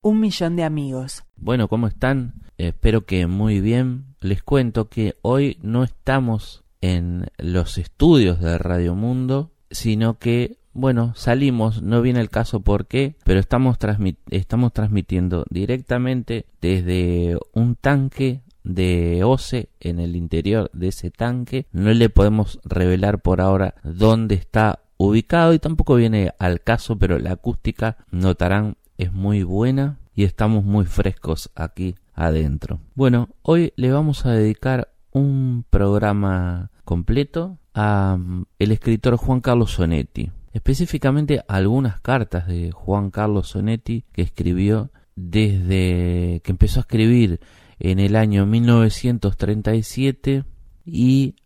Un millón de amigos. Bueno, ¿cómo están? Espero que muy bien. Les cuento que hoy no estamos en los estudios de Radio Mundo, sino que, bueno, salimos, no viene el caso por qué, pero estamos, transmitiendo directamente desde un tanque de OCE en el interior de ese tanque. No le podemos revelar por ahora dónde está ubicado y tampoco viene al caso, pero la acústica notarán es muy buena y estamos muy frescos aquí adentro. Bueno, hoy le vamos a dedicar un programa completo a mm, el escritor Juan Carlos Sonetti, específicamente algunas cartas de Juan Carlos Sonetti que escribió desde que empezó a escribir en el año 1937 y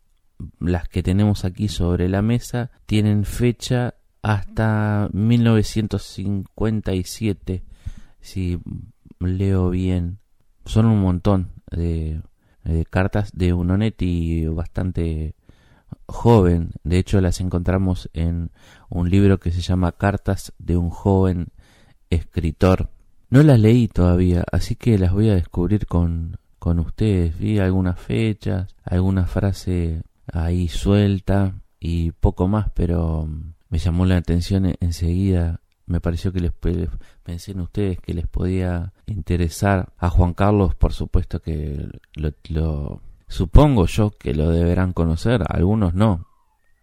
las que tenemos aquí sobre la mesa tienen fecha hasta 1957, si leo bien. Son un montón de, cartas de un Onetti bastante joven. De hecho, las encontramos en un libro que se llama Cartas de un joven escritor. No las leí todavía, así que las voy a descubrir con, con ustedes. Vi algunas fechas, alguna frase ahí suelta y poco más, pero me llamó la atención enseguida. Me pareció que les pensé en ustedes que les podía interesar. A Juan Carlos, por supuesto que lo, supongo yo que lo deberán conocer, algunos no,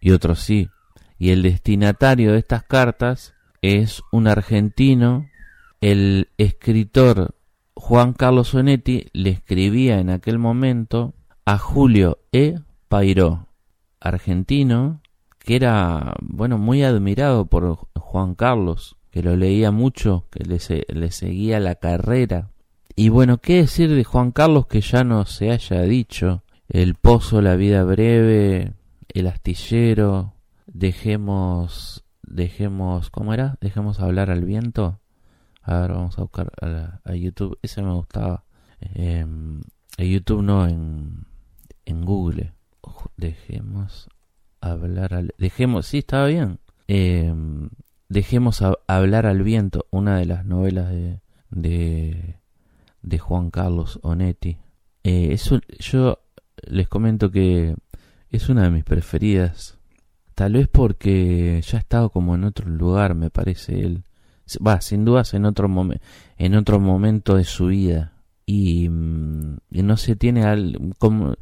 y otros sí. Y el destinatario de estas cartas es un argentino. El escritor Juan Carlos Sonetti le escribía en aquel momento a Julio E. Pairó, argentino, que era, bueno, muy admirado por Juan Carlos, que lo leía mucho, que le, seguía la carrera. Y bueno, ¿qué decir de Juan Carlos que ya no se haya dicho? El pozo, la vida breve, el astillero, dejemos, dejemos, ¿cómo era? Dejemos hablar al viento. A ver, vamos a buscar a, YouTube. Ese me gustaba. Eh, en YouTube no, en, en Google dejemos hablar al... Dejemos, sí, estaba bien. Eh, dejemos hablar al viento, una de las novelas de, de, Juan Carlos Onetti. Eh, yo les comento que es una de mis preferidas. Tal vez porque ya ha estado como en otro lugar, me parece él. Va, sin dudas en otro, en otro momento de su vida. Y, mm, y no se tiene al, como,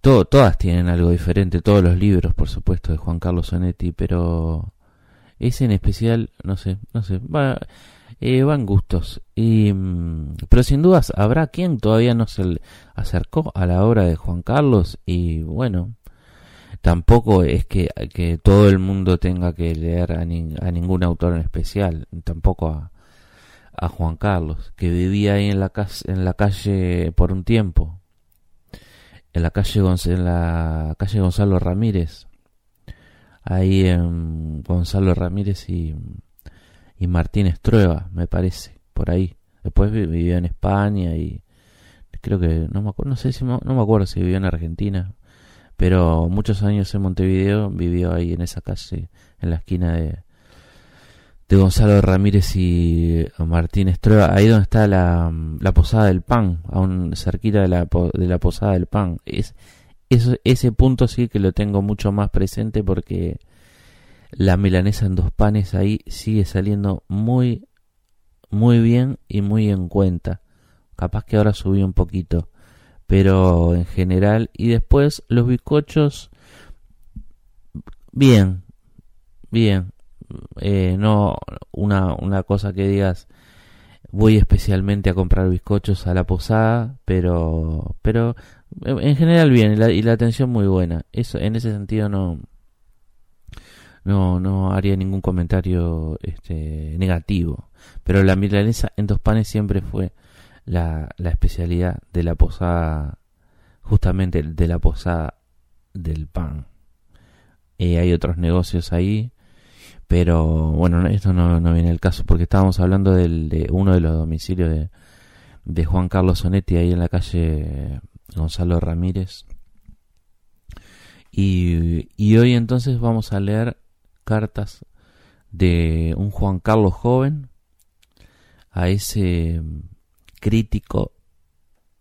todo, todas tienen algo diferente, todos los libros, por supuesto, de Juan Carlos Sonetti, pero ese en especial, no sé, no sé, va, eh, van gustos. Y, mm, pero sin dudas habrá quien todavía no se acercó a la obra de Juan Carlos y bueno, tampoco es que, que todo el mundo tenga que leer a, a ningún autor en especial, tampoco a, a Juan Carlos, que vivía ahí en la, en la calle por un tiempo, en la calle, en la calle Gonzalo Ramírez, ahí en Gonzalo Ramírez y, Martínez Trueba, me parece, por ahí. Después vivió en España y creo que no me acuerdo, no sé si no me acuerdo si vivió en Argentina, pero muchos años en Montevideo vivió ahí en esa calle, en la esquina de de Gonzalo Ramírez y Martínez Trueba, ahí donde está la, la Posada del Pan, aún cerquita de la, de la Posada del Pan. Es, ese punto sí que lo tengo mucho más presente porque la milanesa en dos panes ahí sigue saliendo muy, muy bien y muy en cuenta. Capaz que ahora subí un poquito, pero en general. Y después los bizcochos, bien, bien eh, no una, una cosa que digas voy especialmente a comprar bizcochos a la posada, pero pero en general bien y la, atención muy buena. Eso en ese sentido no no no haría ningún comentario este negativo, pero la milanesa en dos panes siempre fue la, la especialidad de la posada justamente de la posada del pan. Eh, hay otros negocios ahí pero bueno, esto no, no viene el caso porque estábamos hablando del, de uno de los domicilios de, Juan Carlos Sonetti ahí en la calle Gonzalo Ramírez. Y, y hoy entonces vamos a leer cartas de un Juan Carlos joven a ese crítico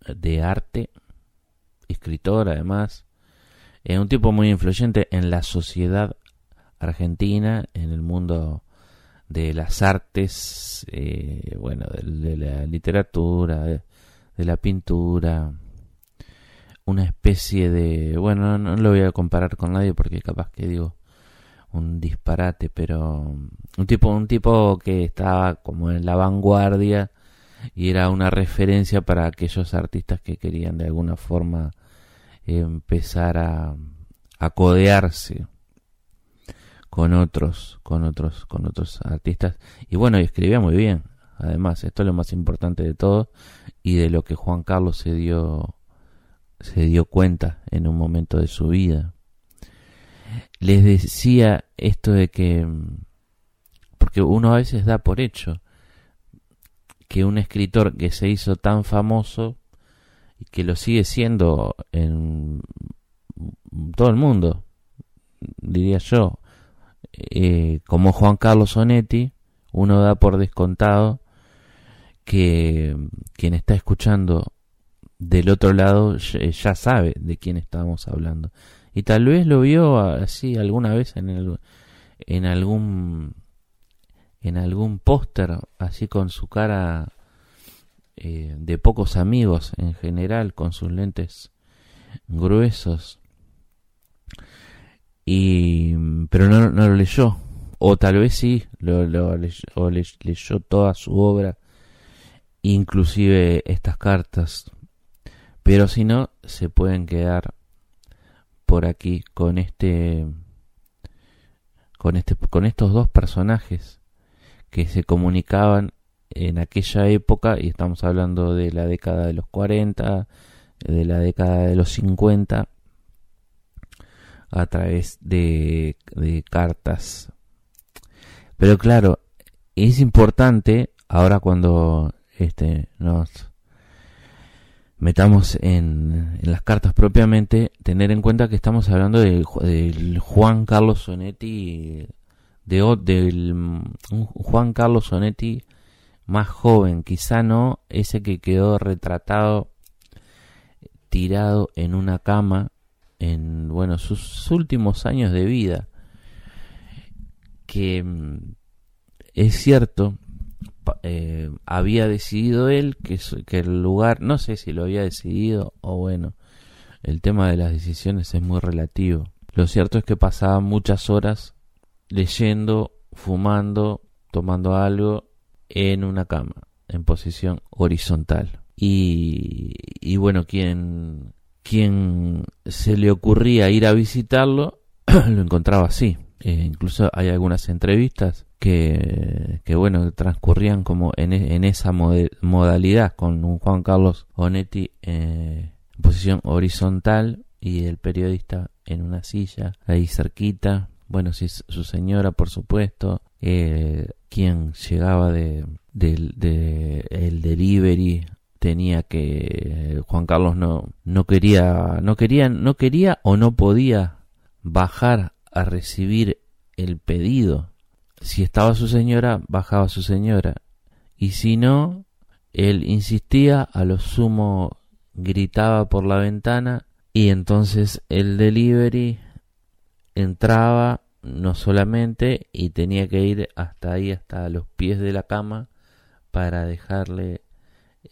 de arte, escritor además, es un tipo muy influyente en la sociedad argentina, en el mundo de las artes, eh, bueno, de, la literatura, de, la pintura, una especie de, bueno, no, lo voy a comparar con nadie porque capaz que digo un disparate, pero un tipo, un tipo que estaba como en la vanguardia y era una referencia para aquellos artistas que querían de alguna forma empezar a, a codearse con otros, con otros, con otros artistas. Y bueno, y escribía muy bien. Además, esto es lo más importante de todo y de lo que Juan Carlos se dio se dio cuenta en un momento de su vida. Les decía esto de que porque uno a veces da por hecho que un escritor que se hizo tan famoso y que lo sigue siendo en todo el mundo, diría yo, eh, como Juan Carlos Sonetti, uno da por descontado que quien está escuchando del otro lado ya, sabe de quién estamos hablando. Y tal vez lo vio así alguna vez en, el, en algún en algún póster, así con su cara eh, de pocos amigos en general, con sus lentes gruesos y pero no, no lo leyó. O tal vez sí lo, leyó, o leyó toda su obra inclusive estas cartas. Pero si no se pueden quedar por aquí con este con este con estos dos personajes que se comunicaban en aquella época y estamos hablando de la década de los 40 de la década de los 50 a través de, cartas. Pero claro, es importante ahora cuando este, nos metamos en, las cartas propiamente, tener en cuenta que estamos hablando del de Juan Carlos Sonetti, de, del Juan Carlos Sonetti más joven, quizá no ese que quedó retratado tirado en una cama en bueno sus últimos años de vida que mm, es cierto eh, había decidido él que, que el lugar no sé si lo había decidido o bueno el tema de las decisiones es muy relativo. Lo cierto es que pasaba muchas horas leyendo fumando tomando algo en una cama en posición horizontal. Y, y bueno quien quien se le ocurría ir a visitarlo lo encontraba así. Eh, incluso hay algunas entrevistas que, que bueno, transcurrían como en, e, en esa modalidad con un Juan Carlos Onetti eh, en posición horizontal y el periodista en una silla ahí cerquita. Bueno, si su señora, por supuesto, eh, quien llegaba de, de el delivery tenía que Juan Carlos no no quería no quería no quería o no podía bajar a recibir el pedido. Si estaba su señora, bajaba su señora. Y si no, él insistía, a lo sumo gritaba por la ventana y entonces el delivery entraba no solamente y tenía que ir hasta ahí, hasta los pies de la cama para dejarle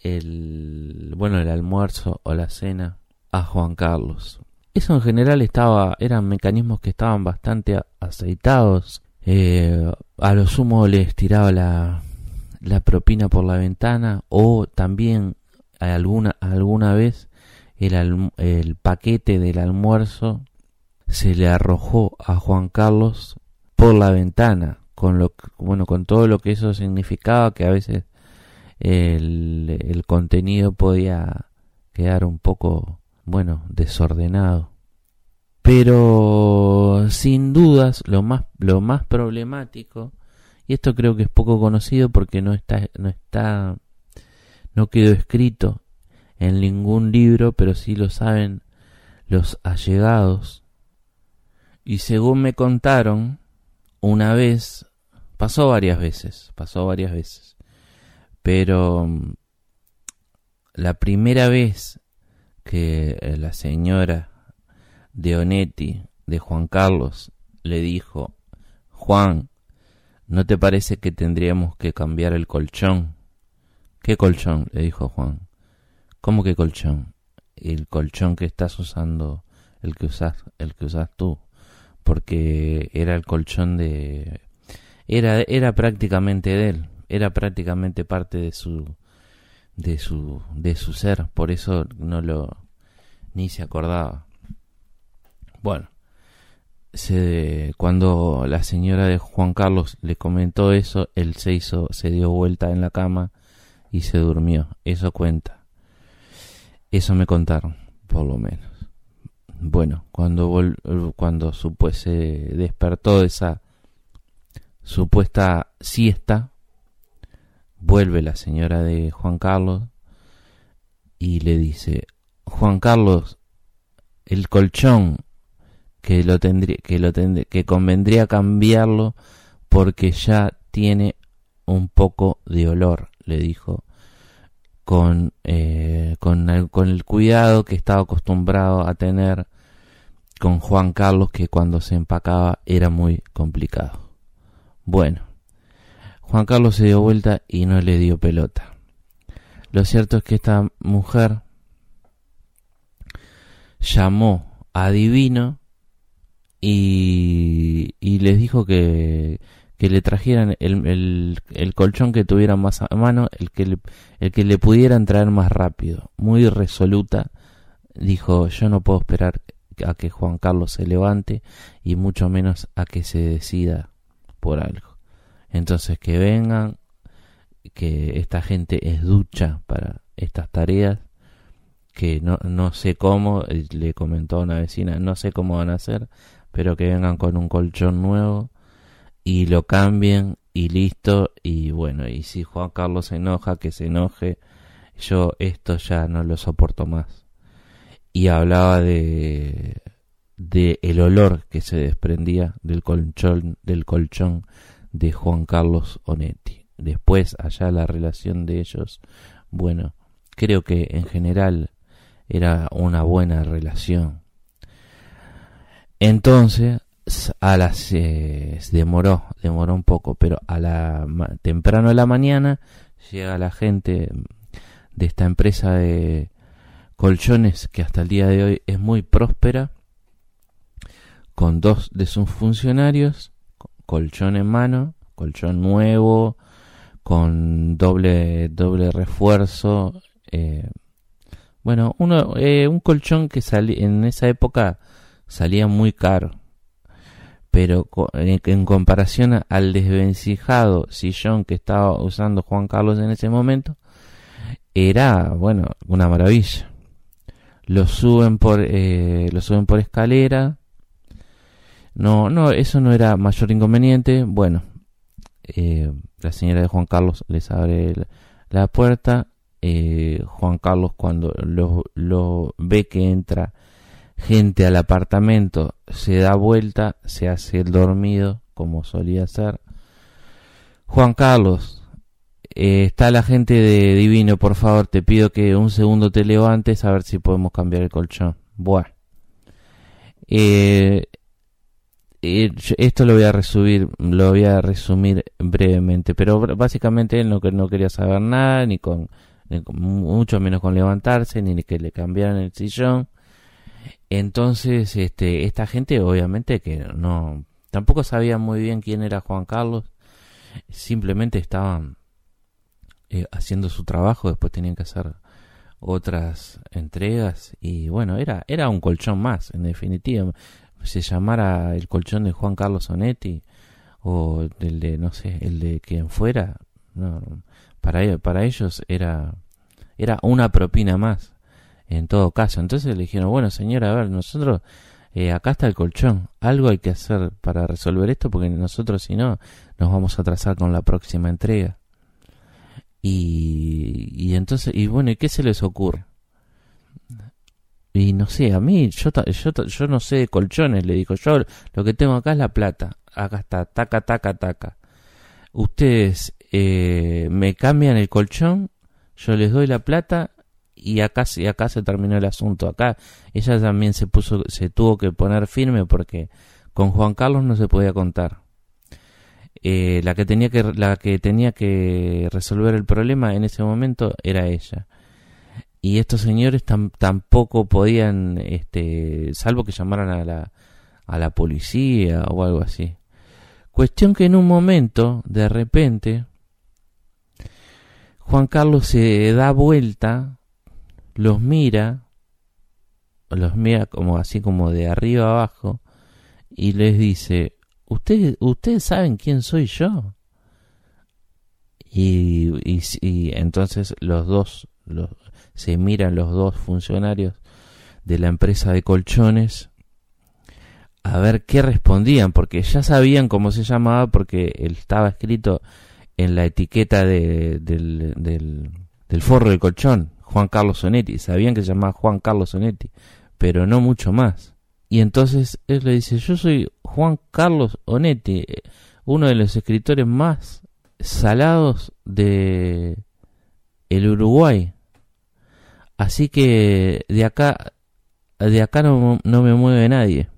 el bueno el almuerzo o la cena a Juan Carlos. Eso en general estaba eran mecanismos que estaban bastante aceitados. Eh, a lo sumo les tiraba la, la propina por la ventana o también alguna alguna vez el, el paquete del almuerzo se le arrojó a Juan Carlos por la ventana con lo bueno con todo lo que eso significaba que a veces el, contenido podía quedar un poco, bueno, desordenado. Pero sin dudas lo más, lo más problemático, y esto creo que es poco conocido porque no está, no está, no quedó escrito en ningún libro, pero sí lo saben los allegados. Y según me contaron, una vez, pasó varias veces, pasó varias veces Pero mm, la primera vez que eh, la señora de Onetti, de Juan Carlos, le dijo, Juan, ¿no te parece que tendríamos que cambiar el colchón? ¿Qué colchón? le dijo Juan. ¿Cómo que colchón? El colchón que estás usando, el que usas, el que usas tú, porque era el colchón de era era prácticamente de él, era prácticamente parte de su de su de su ser, por eso no lo ni se acordaba. Bueno, se, cuando la señora de Juan Carlos le comentó eso, él se hizo, se dio vuelta en la cama y se durmió. Eso cuenta. Eso me contaron, por lo menos. Bueno, cuando cuando se despertó de esa supuesta siesta, vuelve la señora de Juan Carlos y le dice, Juan Carlos, el colchón que lo tendría, que lo que convendría cambiarlo porque ya tiene un poco de olor, le dijo, con, eh, con el cuidado que estaba acostumbrado a tener con Juan Carlos, que cuando se empacaba era muy complicado. Bueno, Juan Carlos se dio vuelta y no le dio pelota. Lo cierto es que esta mujer llamó a Divino y, les dijo que, que le trajeran el, el, colchón que tuviera más a mano, el que, le, el que le pudieran traer más rápido. Muy resoluta, dijo, yo no puedo esperar a que Juan Carlos se levante y mucho menos a que se decida por algo. Entonces que vengan, que esta gente es ducha para estas tareas, que no, no sé cómo, eh, le comentó una vecina, no sé cómo van a hacer, pero que vengan con un colchón nuevo y lo cambien y listo y bueno, y si Juan Carlos se enoja, que se enoje, yo esto ya no lo soporto más. Y hablaba de de el olor que se desprendía del colchón del colchón de Juan Carlos Onetti. Después allá la relación de ellos, bueno, creo que en general era una buena relación. Entonces, a las eh, demoró, demoró un poco, pero a la temprano de la mañana llega la gente de esta empresa de colchones que hasta el día de hoy es muy próspera con dos de sus funcionarios, colchón en mano, colchón nuevo, con doble doble refuerzo, eh, bueno, uno, eh, un colchón que en esa época salía muy caro. Pero en, comparación al desvencijado sillón que estaba usando Juan Carlos en ese momento, era, bueno, una maravilla. Lo suben por, eh, lo suben por escalera. No, no, eso no era mayor inconveniente. Bueno, eh, la señora de Juan Carlos les abre la puerta eh, Juan Carlos cuando lo, ve que entra gente al apartamento, se da vuelta, se hace el dormido, como solía ser. Juan Carlos, eh, está la gente de Divino, por favor, te pido que un segundo te levantes a ver si podemos cambiar el colchón. Eh, esto lo voy a resumir, lo voy a resumir brevemente, pero básicamente él no, no quería saber nada, ni con mucho menos con levantarse, ni que le cambiaran el sillón. Entonces, este, esta gente obviamente que no, tampoco sabía muy bien quién era Juan Carlos, simplemente estaban eh, haciendo su trabajo, después tenían que hacer otras entregas y bueno, era, era un colchón más, en definitiva. Se llamara el colchón de Juan Carlos Sonetti o el de, no sé, el de quien fuera, no, para, para ellos era, era una propina más, en todo caso. Entonces le dijeron, bueno señora, a ver, nosotros, eh, acá está el colchón, algo hay que hacer para resolver esto, porque nosotros si no, nos vamos a atrasar con la próxima entrega. Y, y entonces, y bueno, ¿y qué se les ocurre? Y no sé, a mí, yo, yo, yo no sé de colchones, le digo, yo lo que tengo acá es la plata. Acá está, taca, taca, taca. Ustedes eh, me cambian el colchón, yo les doy la plata y acá, y acá se terminó el asunto. Acá ella también se puso, se tuvo que poner firme porque con Juan Carlos no se podía contar. Eh, la que tenía que la que tenía que resolver el problema en ese momento era ella y estos señores tampoco podían este salvo que llamaran a la a la policía o algo así cuestión que en un momento de repente Juan Carlos se da vuelta los mira los mira como así como de arriba abajo y les dice ¿Ustedes, ¿Ustedes saben quién soy yo? Y, y, entonces los dos, los, se miran los dos funcionarios de la empresa de colchones a ver qué respondían, porque ya sabían cómo se llamaba, porque estaba escrito en la etiqueta de, del, del, del, forro de colchón, Juan Carlos Sonetti. Sabían que se llamaba Juan Carlos Sonetti, pero no mucho más. Y entonces él le dice, yo soy Juan Carlos Onetti, uno de los escritores más salados de el Uruguay. Así que de acá, de acá no, no me mueve nadie.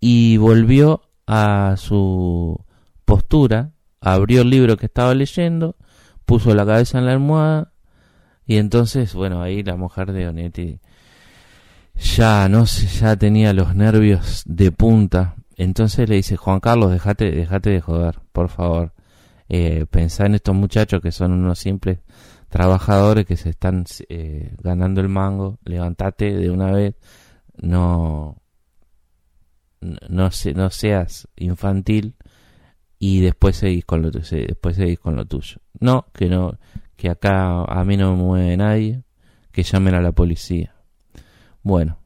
Y volvió a su postura, abrió el libro que estaba leyendo, puso la cabeza en la almohada y entonces, bueno, ahí la mujer de Onetti ya no sé, ya tenía los nervios de punta. Entonces le dice, Juan Carlos, déjate, déjate de joder, por favor. Eh, pensá en estos muchachos que son unos simples trabajadores que se están eh, ganando el mango. Levantate de una vez. No, no, no seas infantil y después seguís con lo después seguís con lo tuyo. No, que no, que acá a mí no me mueve nadie, que llamen a la policía. Bueno,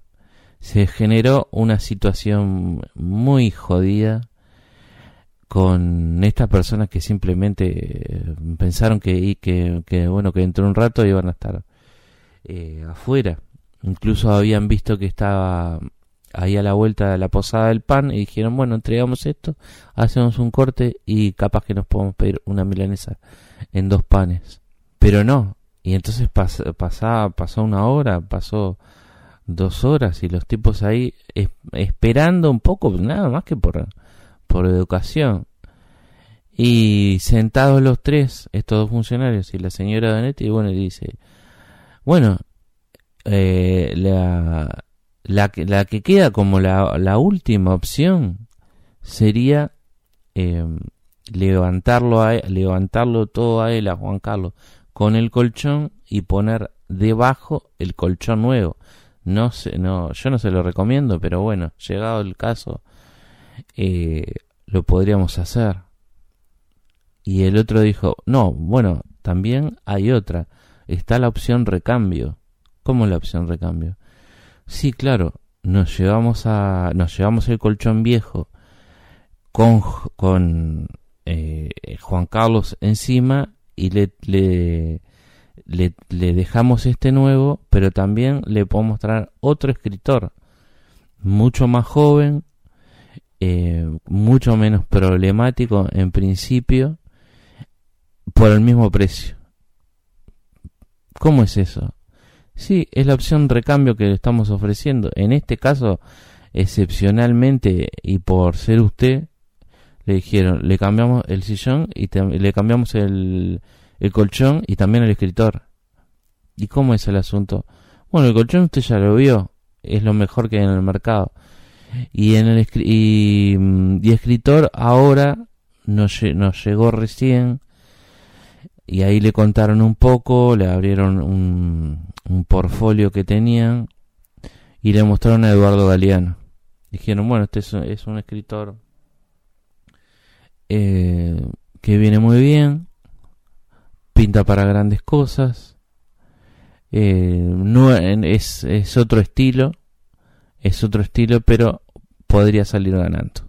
se generó una situación muy jodida con estas personas que simplemente eh, pensaron que, que, bueno que dentro de un rato iban a estar eh, afuera. Incluso habían visto que estaba ahí a la vuelta de la posada del pan y dijeron bueno entregamos esto hacemos un corte y capaz que nos podemos pedir una milanesa en dos panes pero no. Y entonces pasó una hora pasó dos horas y los tipos ahí esperando un poco, nada más que por, por educación. Y sentados los tres, estos dos funcionarios y la señora Danetti, y bueno, dice, bueno, eh, la, la, la que queda como la, la última opción sería eh, levantarlo, a, levantarlo todo a él, a Juan Carlos, con el colchón y poner debajo el colchón nuevo. No sé, no, yo no se lo recomiendo, pero bueno, llegado el caso, eh, lo podríamos hacer. Y el otro dijo, no, bueno, también hay otra, está la opción recambio. ¿Cómo la opción recambio? Sí, claro, nos llevamos a, nos llevamos el colchón viejo con, con eh, Juan Carlos encima y le, le le, dejamos este nuevo, pero también le puedo mostrar otro escritor, mucho más joven, eh, mucho menos problemático en principio, por el mismo precio. ¿Cómo es eso? Sí, es la opción recambio que le estamos ofreciendo. En este caso, excepcionalmente y por ser usted, le dijeron, le cambiamos el sillón y le cambiamos el, el colchón y también el escritor. ¿Y cómo es el asunto? Bueno, el colchón usted ya lo vio, es lo mejor que hay en el mercado. Y en el y, mm, y escritor ahora nos, nos llegó recién y ahí le contaron un poco, le abrieron un, un portfolio que tenían y le mostraron a Eduardo Galeano. Dijeron, bueno, este es, un escritor eh, que viene muy bien, pinta para grandes cosas. Eh, no es, es otro estilo, es otro estilo, pero podría salir ganando.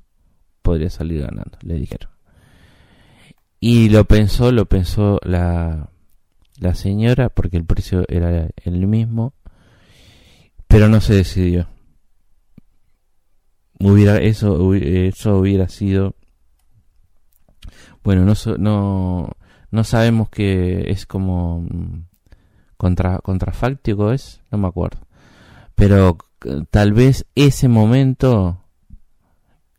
Podría salir ganando, le dijeron. Y lo pensó, lo pensó la, la señora, porque el precio era el mismo, pero no se decidió. Hubiera, eso, eso hubiera sido, bueno, no, no, no sabemos que es como mm, contra, contrafáctico es, no me acuerdo. Pero tal vez ese momento,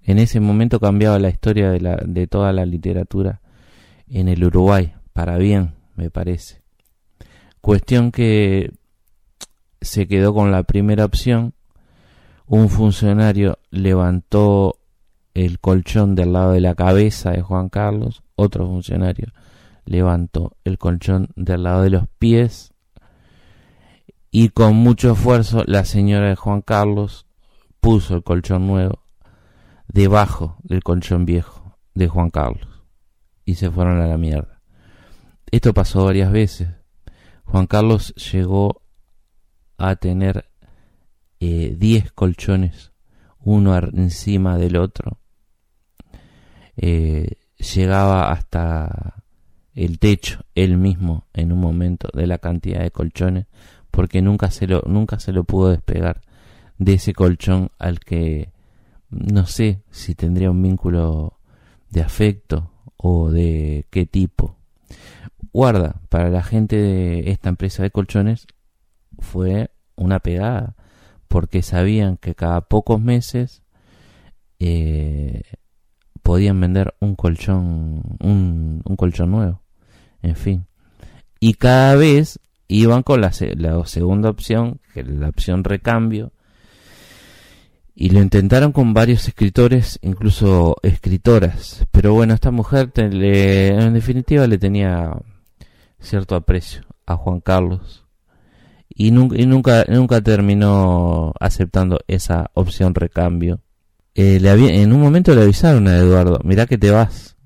en ese momento cambiaba la historia de, la, de toda la literatura en el Uruguay, para bien, me parece. Cuestión que se quedó con la primera opción. Un funcionario levantó el colchón del lado de la cabeza de Juan Carlos, otro funcionario levantó el colchón del lado de los pies y con mucho esfuerzo la señora de Juan Carlos puso el colchón nuevo debajo del colchón viejo de Juan Carlos y se fueron a la mierda. Esto pasó varias veces. Juan Carlos llegó a tener 10 eh, colchones, uno encima del otro. Eh, llegaba hasta el techo él mismo en un momento de la cantidad de colchones porque nunca se lo nunca se lo pudo despegar de ese colchón al que no sé si tendría un vínculo de afecto o de qué tipo guarda para la gente de esta empresa de colchones fue una pegada porque sabían que cada pocos meses eh, podían vender un colchón un, un colchón nuevo en fin. Y cada vez iban con la, la segunda opción, que es la opción recambio, y lo intentaron con varios escritores, incluso escritoras. Pero bueno, esta mujer en definitiva le tenía cierto aprecio a Juan Carlos. Y, nunca, nunca, terminó aceptando esa opción recambio. Eh, en un momento le avisaron a Eduardo, mirá que te vas,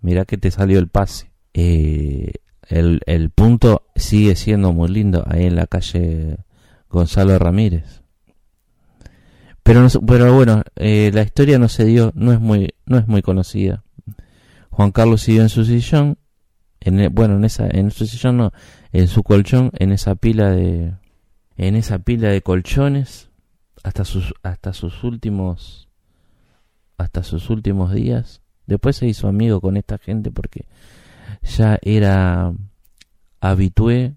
mirá que te salió el pase. Eh, el, el punto sigue siendo muy lindo ahí en la calle Gonzalo Ramírez. Pero, pero bueno, eh, la historia no se dio, no es muy, no es muy conocida. Juan Carlos siguió en su sillón, en, e, bueno, en esa, en su sillón no, en su colchón, en esa pila de, en esa pila de colchones, hasta sus, hasta sus últimos, hasta sus últimos días. Después se hizo amigo con esta gente porque ya era habitué,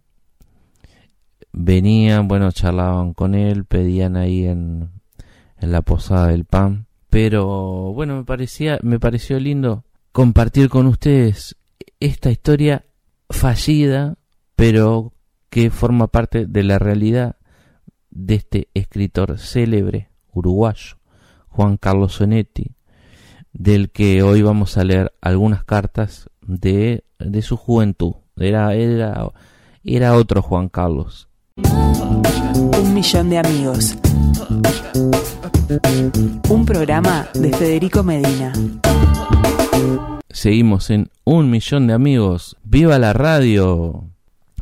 venían, bueno, charlaban con él, pedían ahí en, en la posada del pan, pero bueno, me parecía, me pareció lindo compartir con ustedes esta historia fallida, pero que forma parte de la realidad de este escritor célebre uruguayo, Juan Carlos Sonetti, del que hoy vamos a leer algunas cartas de, de su juventud. Era, era, era otro Juan Carlos. Un millón de amigos. Un programa de Federico Medina. Seguimos en Un millón de amigos. ¡Viva la radio!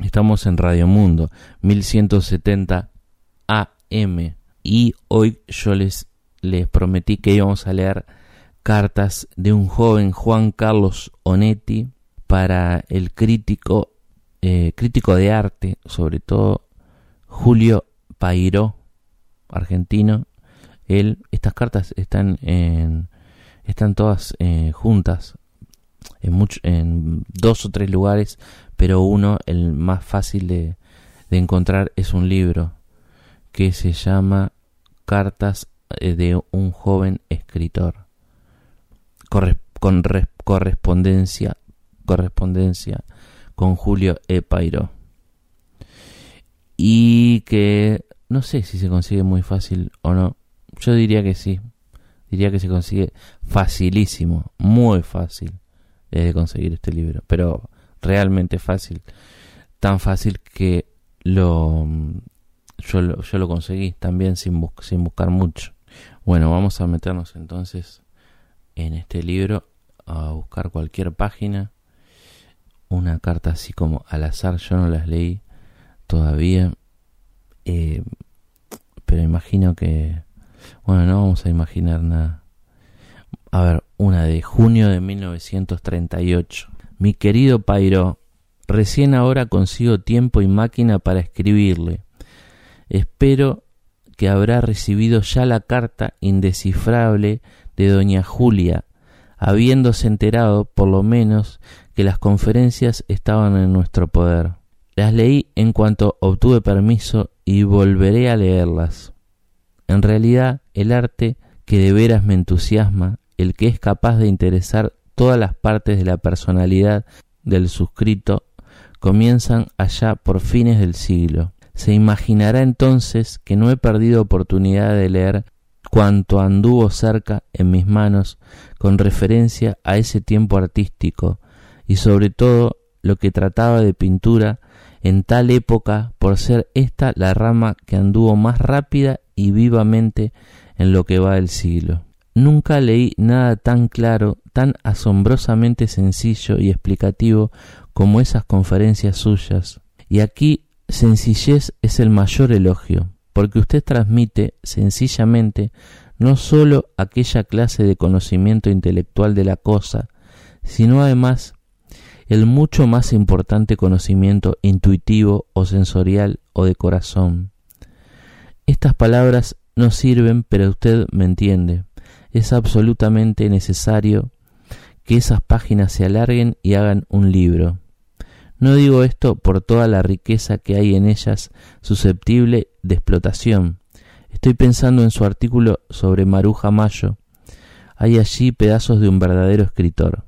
Estamos en Radio Mundo 1170 AM. Y hoy yo les, les prometí que íbamos a leer cartas de un joven Juan Carlos Onetti para el crítico, eh, crítico de arte, sobre todo Julio Pairó, argentino. Él, estas cartas están en, están todas eh, juntas en, en dos o tres lugares, pero uno, el más fácil de, de encontrar, es un libro que se llama Cartas eh, de un joven escritor con correspondencia, correspondencia con Julio E. Pairo. Y que no sé si se consigue muy fácil o no. Yo diría que sí. Diría que se consigue facilísimo, muy fácil de conseguir este libro. Pero realmente fácil. Tan fácil que lo yo lo, conseguí también sin buscar mucho. Bueno, vamos a meternos entonces en este libro a buscar cualquier página. Una carta así como al azar, yo no las leí todavía. Eh, pero imagino que... Bueno, no vamos a imaginar nada. A ver, una de junio de 1938. Mi querido Pairo, recién ahora consigo tiempo y máquina para escribirle. Espero que habrá recibido ya la carta indescifrable de doña Julia, habiéndose enterado, por lo menos, que las conferencias estaban en nuestro poder. Las leí en cuanto obtuve permiso y volveré a leerlas. En realidad, el arte que de veras me entusiasma, el que es capaz de interesar todas las partes de la personalidad del suscrito, comienzan allá por fines del siglo. Se imaginará entonces que no he perdido oportunidad de leer cuanto anduvo cerca en mis manos con referencia a ese tiempo artístico y sobre todo lo que trataba de pintura en tal época por ser esta la rama que anduvo más rápida y vivamente en lo que va del siglo. Nunca leí nada tan claro, tan asombrosamente sencillo y explicativo como esas conferencias suyas. Y aquí sencillez es el mayor elogio, porque usted transmite sencillamente no sólo aquella clase de conocimiento intelectual de la cosa, sino además el mucho más importante conocimiento intuitivo o sensorial o de corazón. Estas palabras no sirven, pero usted me entiende. Es absolutamente necesario que esas páginas se alarguen y hagan un libro. No digo esto por toda la riqueza que hay en ellas susceptible de explotación. Estoy pensando en su artículo sobre Maruja Mayo. Hay allí pedazos de un verdadero escritor.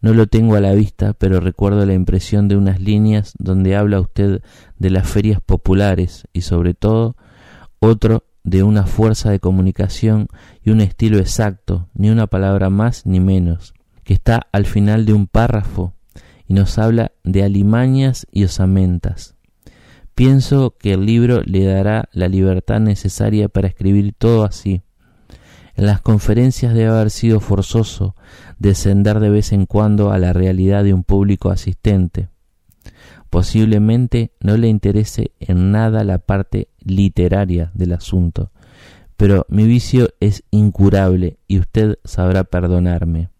No lo tengo a la vista, pero recuerdo la impresión de unas líneas donde habla usted de las ferias populares y sobre todo otro de una fuerza de comunicación y un estilo exacto, ni una palabra más ni menos, que está al final de un párrafo y nos habla de alimañas y osamentas. Pienso que el libro le dará la libertad necesaria para escribir todo así, en las conferencias debe haber sido forzoso descender de vez en cuando a la realidad de un público asistente. Posiblemente no le interese en nada la parte literaria del asunto, pero mi vicio es incurable y usted sabrá perdonarme.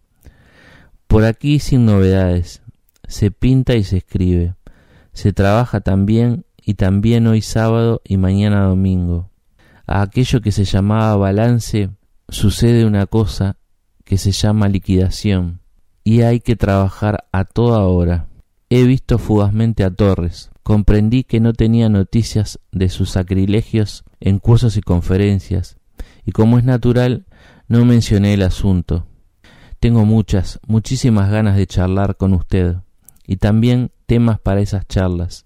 Por aquí sin novedades, se pinta y se escribe, se trabaja también y también hoy sábado y mañana domingo. A aquello que se llamaba balance sucede una cosa que se llama liquidación y hay que trabajar a toda hora. He visto fugazmente a Torres, comprendí que no tenía noticias de sus sacrilegios en cursos y conferencias, y como es natural, no mencioné el asunto. Tengo muchas, muchísimas ganas de charlar con usted, y también temas para esas charlas.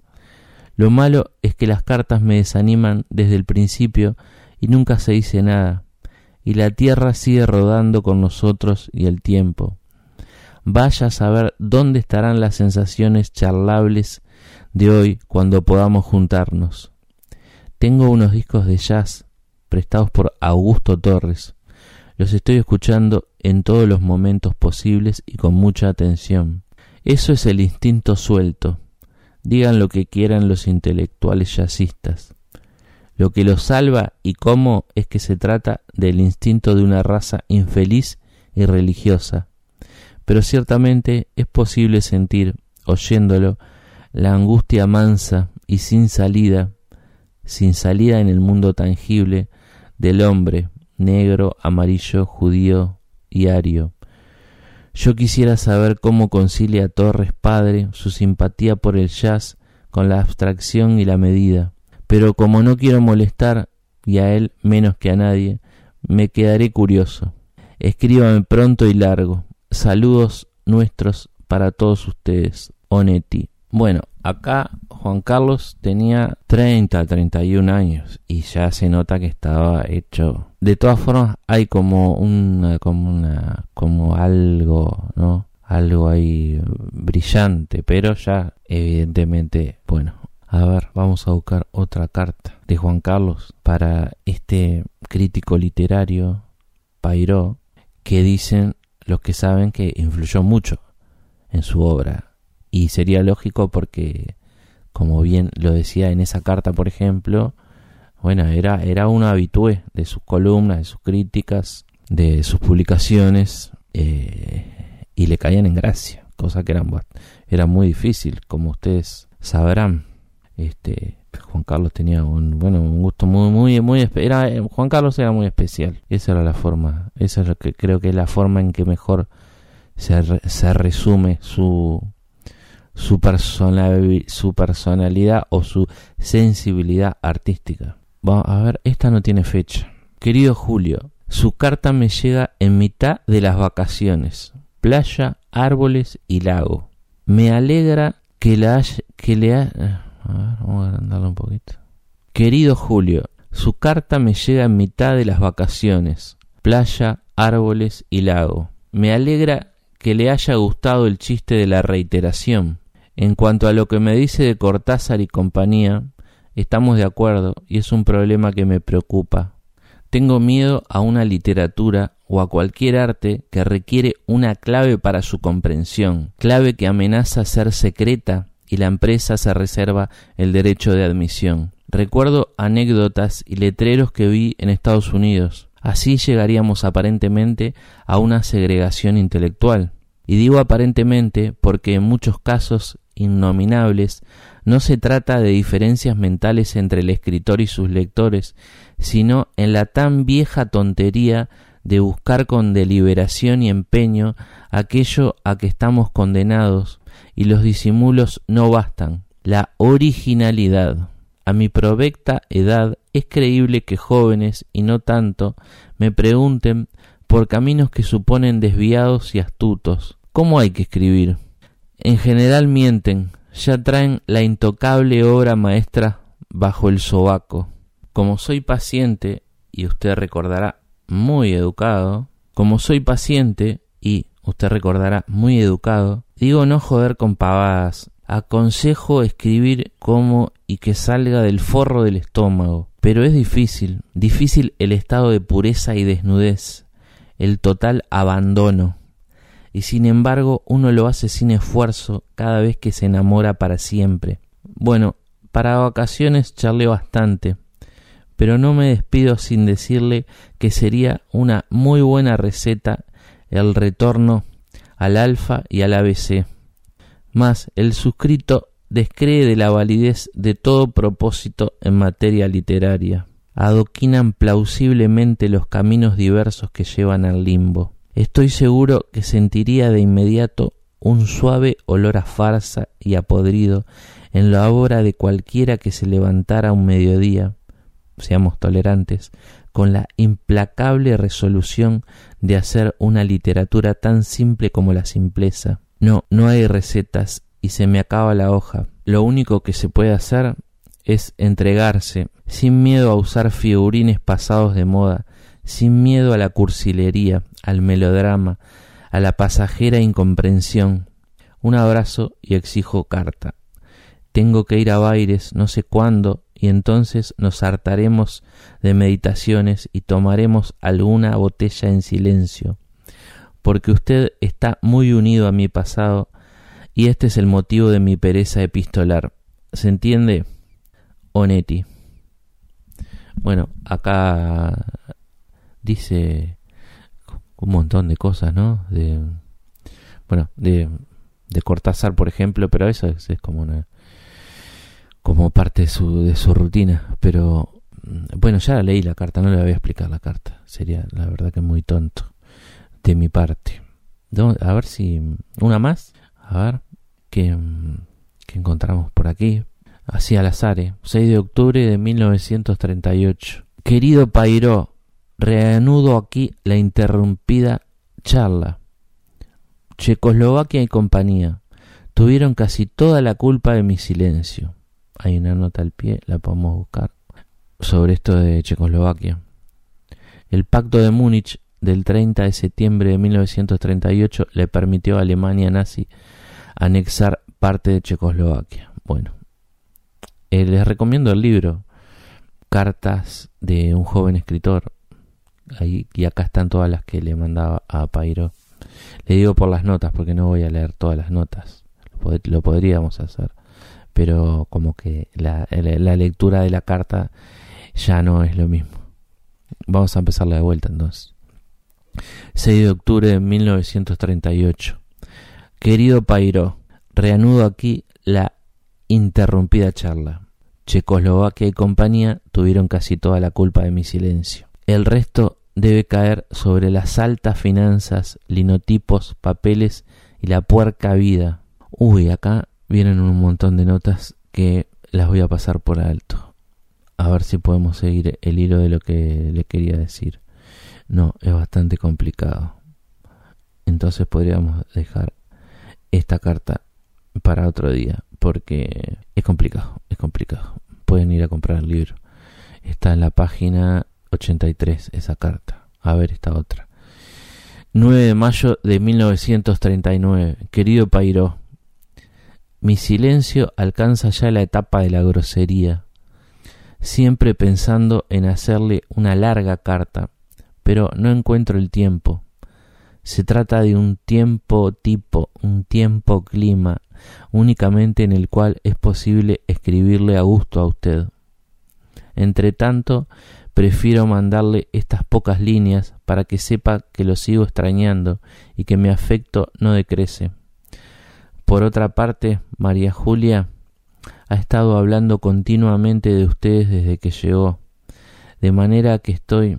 Lo malo es que las cartas me desaniman desde el principio y nunca se dice nada y la tierra sigue rodando con nosotros y el tiempo. Vaya a saber dónde estarán las sensaciones charlables de hoy cuando podamos juntarnos. Tengo unos discos de jazz prestados por Augusto Torres. Los estoy escuchando en todos los momentos posibles y con mucha atención. Eso es el instinto suelto. Digan lo que quieran los intelectuales jazzistas. Lo que lo salva y cómo es que se trata del instinto de una raza infeliz y religiosa. Pero ciertamente es posible sentir, oyéndolo, la angustia mansa y sin salida, sin salida en el mundo tangible, del hombre, negro, amarillo, judío y ario. Yo quisiera saber cómo concilia Torres Padre su simpatía por el jazz con la abstracción y la medida pero como no quiero molestar, y a él menos que a nadie, me quedaré curioso. Escríbame pronto y largo. Saludos nuestros para todos ustedes. Onetti. Bueno, acá Juan Carlos tenía 30, 31 años y ya se nota que estaba hecho. De todas formas, hay como una, como una, como algo, ¿no? Algo ahí brillante, pero ya evidentemente, bueno, a ver, vamos a buscar otra carta de Juan Carlos para este crítico literario, Pairó, que dicen los que saben que influyó mucho en su obra. Y sería lógico porque, como bien lo decía en esa carta, por ejemplo, bueno, era, era un habitué de sus columnas, de sus críticas, de sus publicaciones, eh, y le caían en gracia, cosa que era, era muy difícil, como ustedes sabrán. Este, Juan Carlos tenía un, bueno, un gusto muy, muy, muy, era, Juan Carlos era muy especial. Esa era la forma, esa es lo que creo que es la forma en que mejor se, se resume su, su, su personalidad o su sensibilidad artística. Vamos a ver, esta no tiene fecha. Querido Julio, su carta me llega en mitad de las vacaciones. Playa, árboles y lago. Me alegra que, la que le haya... A ver, vamos a agrandarlo un poquito. Querido Julio, su carta me llega en mitad de las vacaciones. Playa, árboles y lago. Me alegra que le haya gustado el chiste de la reiteración. En cuanto a lo que me dice de Cortázar y compañía, estamos de acuerdo y es un problema que me preocupa. Tengo miedo a una literatura o a cualquier arte que requiere una clave para su comprensión, clave que amenaza ser secreta y la empresa se reserva el derecho de admisión. Recuerdo anécdotas y letreros que vi en Estados Unidos. Así llegaríamos aparentemente a una segregación intelectual. Y digo aparentemente porque en muchos casos innominables no se trata de diferencias mentales entre el escritor y sus lectores, sino en la tan vieja tontería de buscar con deliberación y empeño aquello a que estamos condenados, y los disimulos no bastan. La originalidad. A mi provecta edad es creíble que jóvenes, y no tanto, me pregunten por caminos que suponen desviados y astutos. ¿Cómo hay que escribir? En general mienten, ya traen la intocable obra maestra bajo el sobaco. Como soy paciente, y usted recordará muy educado, como soy paciente, y usted recordará muy educado, digo no joder con pavadas, aconsejo escribir como y que salga del forro del estómago, pero es difícil, difícil el estado de pureza y desnudez, el total abandono y sin embargo uno lo hace sin esfuerzo cada vez que se enamora para siempre. Bueno, para vacaciones charlé bastante, pero no me despido sin decirle que sería una muy buena receta el retorno al alfa y al ABC. Más, el suscrito descree de la validez de todo propósito en materia literaria. Adoquinan plausiblemente los caminos diversos que llevan al limbo. Estoy seguro que sentiría de inmediato un suave olor a farsa y a podrido en la obra de cualquiera que se levantara un mediodía, seamos tolerantes, con la implacable resolución de hacer una literatura tan simple como la simpleza. No, no hay recetas y se me acaba la hoja. Lo único que se puede hacer es entregarse, sin miedo a usar figurines pasados de moda, sin miedo a la cursilería, al melodrama, a la pasajera incomprensión. Un abrazo y exijo carta. Tengo que ir a Baires no sé cuándo y entonces nos hartaremos de meditaciones y tomaremos alguna botella en silencio, porque usted está muy unido a mi pasado y este es el motivo de mi pereza epistolar. ¿Se entiende? Onetti. Bueno, acá dice un montón de cosas, ¿no? De, bueno, de, de Cortázar, por ejemplo, pero eso es, como una como parte de su, de su rutina. Pero mm, bueno, ya leí la carta, no le voy a explicar la carta. Sería la verdad que muy tonto de mi parte. A ver si una más. A ver qué, qué encontramos por aquí. Así al azar, 6 ¿eh? de octubre de 1938. Querido Pairó, Reanudo aquí la interrumpida charla. Checoslovaquia y compañía tuvieron casi toda la culpa de mi silencio. Hay una nota al pie, la podemos buscar, sobre esto de Checoslovaquia. El pacto de Múnich del 30 de septiembre de 1938 le permitió a Alemania nazi anexar parte de Checoslovaquia. Bueno, eh, les recomiendo el libro Cartas de un joven escritor Ahí, y acá están todas las que le mandaba a Pairo. Le digo por las notas porque no voy a leer todas las notas. Lo, podríamos hacer. Pero como que la, la, lectura de la carta ya no es lo mismo. Vamos a empezar de vuelta entonces. 6 de octubre de 1938. Querido Pairo, reanudo aquí la interrumpida charla. Checoslovaquia y compañía tuvieron casi toda la culpa de mi silencio. El resto debe caer sobre las altas finanzas, linotipos, papeles y la puerca vida. Uy, acá vienen un montón de notas que las voy a pasar por alto. A ver si podemos seguir el hilo de lo que le quería decir. No, es bastante complicado. Entonces podríamos dejar esta carta para otro día, porque es complicado, es complicado. Pueden ir a comprar el libro. Está en la página 83 esa carta. A ver esta otra. 9 de mayo de 1939. Querido Pairo, mi silencio alcanza ya la etapa de la grosería, siempre pensando en hacerle una larga carta, pero no encuentro el tiempo. Se trata de un tiempo tipo, un tiempo clima, únicamente en el cual es posible escribirle a gusto a usted. Entre tanto, prefiero mandarle estas pocas líneas para que sepa que lo sigo extrañando y que mi afecto no decrece. Por otra parte, María Julia ha estado hablando continuamente de ustedes desde que llegó, de manera que estoy...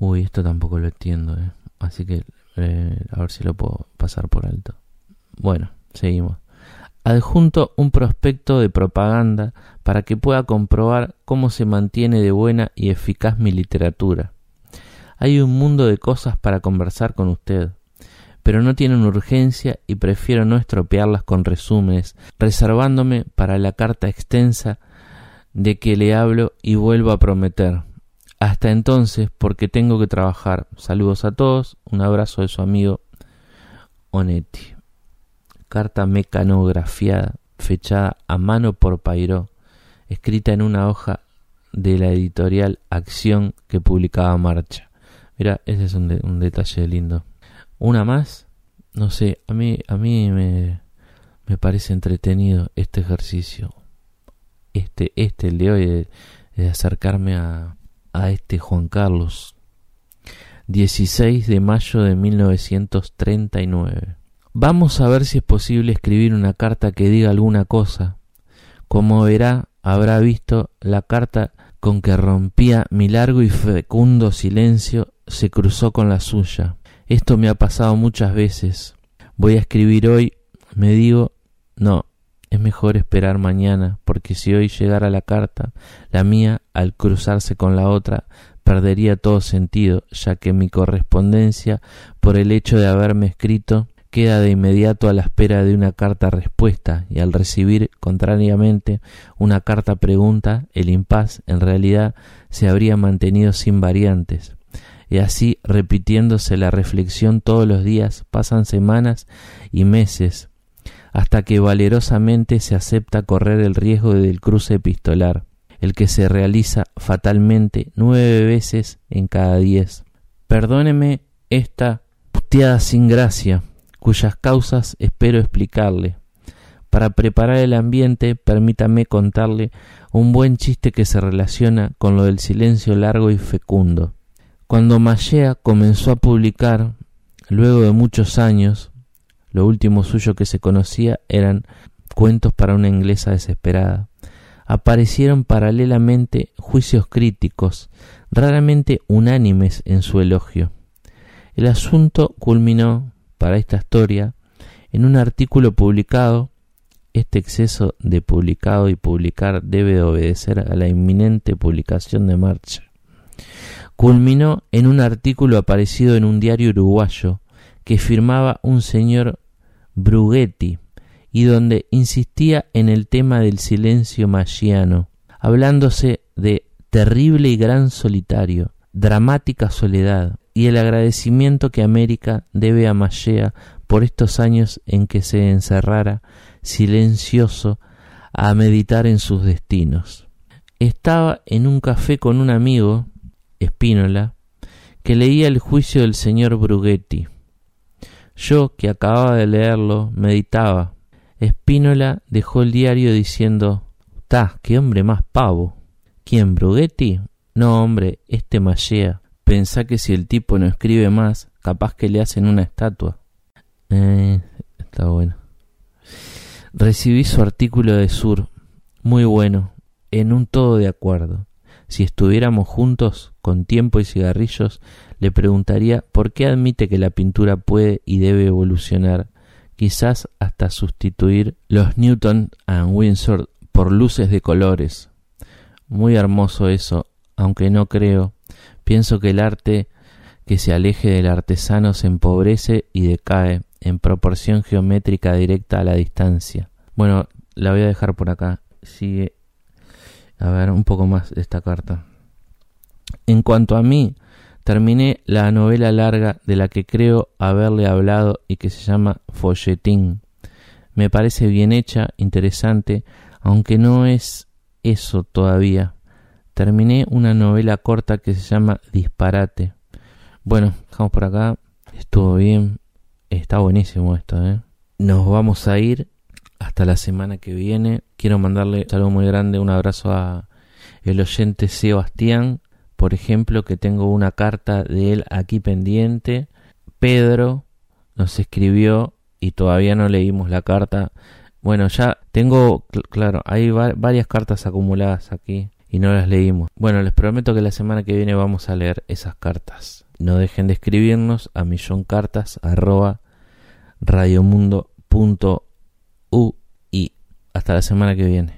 Uy, esto tampoco lo entiendo, ¿eh? así que eh, a ver si lo puedo pasar por alto. Bueno, seguimos. Adjunto un prospecto de propaganda para que pueda comprobar cómo se mantiene de buena y eficaz mi literatura. Hay un mundo de cosas para conversar con usted, pero no tienen urgencia y prefiero no estropearlas con resúmenes, reservándome para la carta extensa de que le hablo y vuelvo a prometer. Hasta entonces, porque tengo que trabajar. Saludos a todos, un abrazo de su amigo Onetti. Carta mecanografiada, fechada a mano por Pairó, escrita en una hoja de la editorial Acción que publicaba Marcha. Mira, ese es un, un detalle lindo. Una más, no sé, a mí, a mí me, me parece entretenido este ejercicio. Este, este, el de hoy, de acercarme a, a este Juan Carlos. 16 de mayo de 1939. Vamos a ver si es posible escribir una carta que diga alguna cosa. Como verá, habrá visto la carta con que rompía mi largo y fecundo silencio se cruzó con la suya. Esto me ha pasado muchas veces. Voy a escribir hoy, me digo, no, es mejor esperar mañana, porque si hoy llegara la carta, la mía, al cruzarse con la otra, perdería todo sentido, ya que mi correspondencia, por el hecho de haberme escrito, queda de inmediato a la espera de una carta respuesta, y al recibir, contrariamente, una carta pregunta, el impas, en realidad, se habría mantenido sin variantes. Y así, repitiéndose la reflexión todos los días, pasan semanas y meses, hasta que valerosamente se acepta correr el riesgo del cruce epistolar, el que se realiza fatalmente nueve veces en cada diez. Perdóneme esta puteada sin gracia, cuyas causas espero explicarle. Para preparar el ambiente, permítame contarle un buen chiste que se relaciona con lo del silencio largo y fecundo. Cuando Mallea comenzó a publicar, luego de muchos años, lo último suyo que se conocía eran cuentos para una inglesa desesperada. Aparecieron paralelamente juicios críticos, raramente unánimes en su elogio. El asunto culminó, para esta historia, en un artículo publicado. Este exceso de publicado y publicar debe obedecer a la inminente publicación de marcha. Culminó en un artículo aparecido en un diario uruguayo que firmaba un señor Brughetti y donde insistía en el tema del silencio magiano, hablándose de terrible y gran solitario, dramática soledad y el agradecimiento que América debe a Mallea por estos años en que se encerrara silencioso a meditar en sus destinos. Estaba en un café con un amigo, Espínola, que leía el juicio del señor Brughetti. Yo, que acababa de leerlo, meditaba. Espínola dejó el diario diciendo Ta, qué hombre más pavo. ¿Quién, Brughetti? No, hombre, este Mallea. Pensá que si el tipo no escribe más, capaz que le hacen una estatua. Eh, está bueno. Recibí su artículo de Sur. Muy bueno. en un todo de acuerdo. Si estuviéramos juntos, con tiempo y cigarrillos, le preguntaría por qué admite que la pintura puede y debe evolucionar, quizás hasta sustituir los Newton and Windsor por luces de colores. Muy hermoso eso, aunque no creo. Pienso que el arte que se aleje del artesano se empobrece y decae en proporción geométrica directa a la distancia. Bueno, la voy a dejar por acá. Sigue. A ver, un poco más de esta carta. En cuanto a mí, terminé la novela larga de la que creo haberle hablado y que se llama Folletín. Me parece bien hecha, interesante, aunque no es eso todavía. Terminé una novela corta que se llama Disparate. Bueno, dejamos por acá. Estuvo bien. Está buenísimo esto, ¿eh? Nos vamos a ir hasta la semana que viene. Quiero mandarle un saludo muy grande, un abrazo a el oyente Sebastián, por ejemplo, que tengo una carta de él aquí pendiente. Pedro nos escribió y todavía no leímos la carta. Bueno, ya tengo, claro, hay varias cartas acumuladas aquí y no las leímos. Bueno, les prometo que la semana que viene vamos a leer esas cartas. No dejen de escribirnos a milloncartas@radiomundo.ui. Hasta la semana que viene.